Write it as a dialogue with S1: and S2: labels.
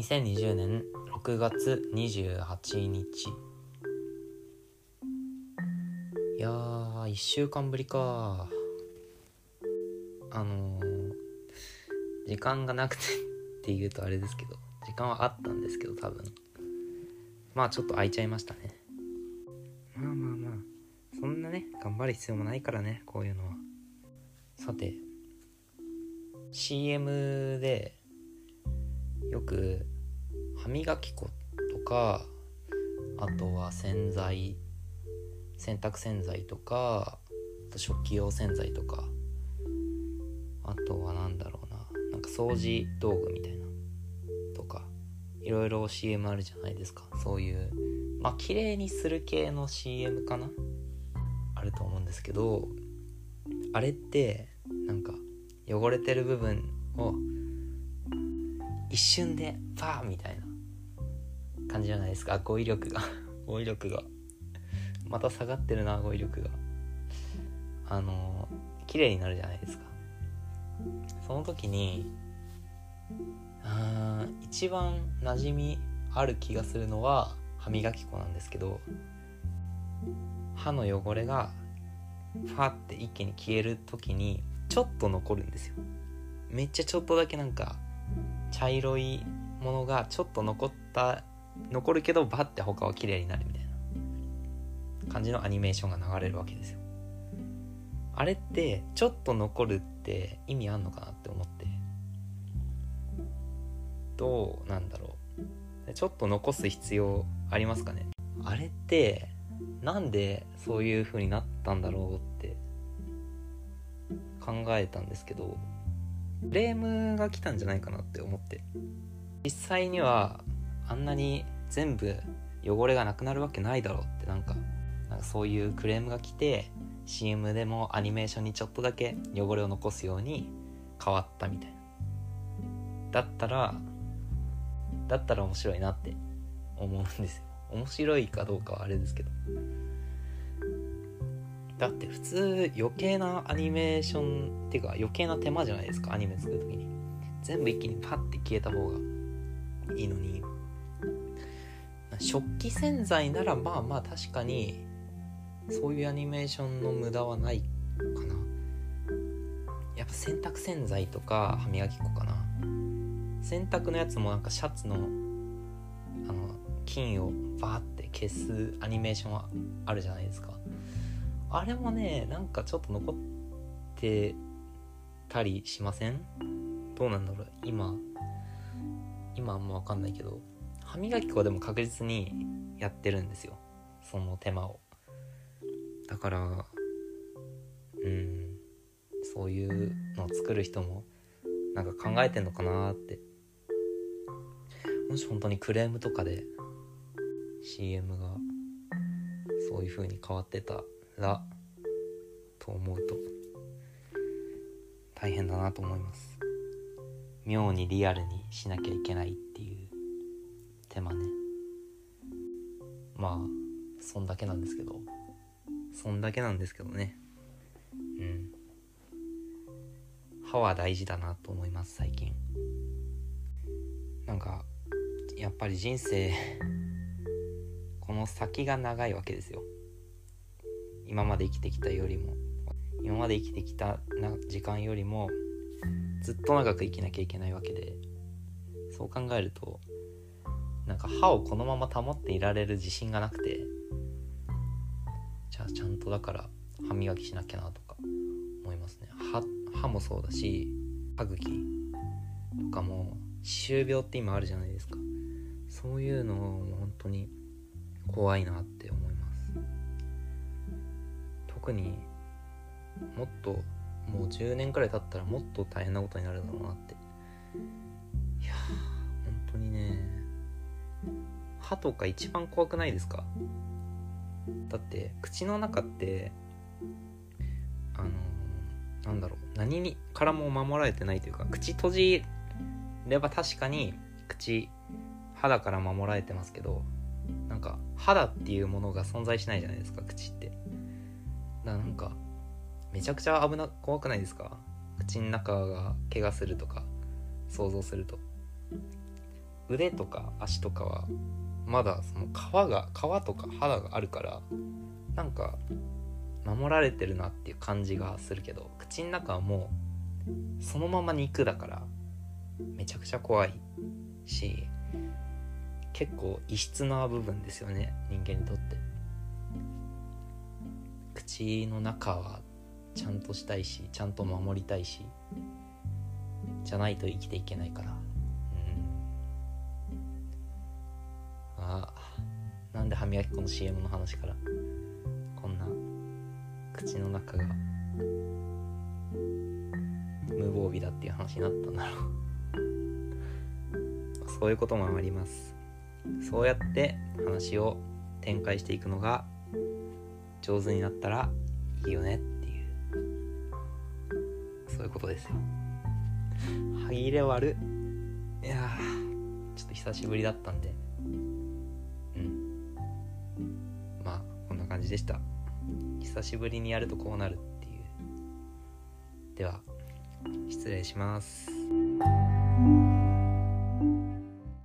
S1: 2020年6月28日いやー1週間ぶりか。あのー、時間がなくてって言うとあれですけど時間はあったんですけど多分。まあちょっと空いちゃいましたね。まあまあまあそんなね頑張る必要もないからねこういうのは。さて CM でよく歯磨き粉とかあとは洗剤洗濯洗剤とかあと食器用洗剤とか。あとは何だろうななんか掃除道具みたいなとかいろいろ CM あるじゃないですか。そういうまあ綺麗にする系の CM かな？あると思うんですけどあれってなんか汚れてる部分を一瞬でパーみたいな感じじゃないですか。語彙力が。語彙力が。また下がってるな語彙力が。あの綺麗になるじゃないですか。その時にあ一番馴染みある気がするのは歯磨き粉なんですけど歯の汚れがファって一気に消える時にちょっと残るんですよ。めっちゃちょっとだけなんか茶色いものがちょっと残った残るけどバッて他は綺麗になるみたいな。感じのアニメーションが流れるわけですよ。あれってちょっと残るって意味あんのかなって思って。どうなんだろう。ちょっと残す必要ありますかね。あれってなんでそういう風になったんだろうって考えたんですけどクレームが来たんじゃないかなって思って。実際にはあんなに全部汚れがなくなるわけないだろうってなんかなんかそういうクレームが来て CM でもアニメーションにちょっとだけ汚れを残すように変わったみたいな。だったらだったら面白いなって思うんですよ。面白いかどうかはあれですけど。だって普通余計なアニメーションっていうか余計な手間じゃないですかアニメ作る時に。全部一気にパッて消えた方がいいのに。食器洗剤ならまあまあ確かにそういうアニメーションの無駄はないかな。やっぱ洗濯洗剤とか歯磨き粉かな。洗濯のやつもなんかシャツのあの菌をバーって消すアニメーションはあるじゃないですか。あれもねなんかちょっと残ってたりしません？どうなんだろう？今今あんま分かんないけど。歯磨き粉でも確実にやってるんですよ。その手間を。だからうん。そういうのを作る人もなんか考えてんのかなって。もし本当にクレームとかで CM がそういう風に変わってたらと思うと大変だなと思います。妙にリアルにしなきゃいけないっていう。手間ね。まあそんだけなんですけど。そんだけなんですけどね。うん。歯は大事だなと思います最近。なんかやっぱり人生 この先が長いわけですよ。今まで生きてきたよりも。今まで生きてきたな時間よりもずっと長く生きなきゃいけないわけで。そう考えるとなんか歯をこのまま保っていられる自信がなくてじゃあちゃんとだから歯磨きしなきゃなとか思いますね。歯もそうだし歯茎とかも歯周病って今あるじゃないですか。そういうのも本当に怖いなって思います。特にもっともう10年くらい経ったらもっと大変なことになるだろうなって歯とか一番怖くないですか？だって口の中ってあのなんだろう何にからも守られてないというか口閉じれば確かに口肌から守られてますけどなんか肌っていうものが存在しないじゃないですか口って。だからなんかめちゃくちゃ危な怖くないですか？口の中が怪我するとか想像すると。腕とか足とかはまだその皮が皮とか肌があるからなんか守られてるなっていう感じがするけど口の中はもうそのまま肉だからめちゃくちゃ怖いし結構異質な部分ですよね人間にとって。口の中はちゃんとしたいしちゃんと守りたいしじゃないと生きていけないから。歯磨き粉の CM の話からこんな口の中が無防備だっていう話になったんだろう。そういうこともあります。そうやって話を展開していくのが上手になったらいいよねっていう。そういうことですよ。歯切れ悪い。やちょっと久しぶりだったんでじでした。久しぶりにやるとこうなるっていう。では失礼します。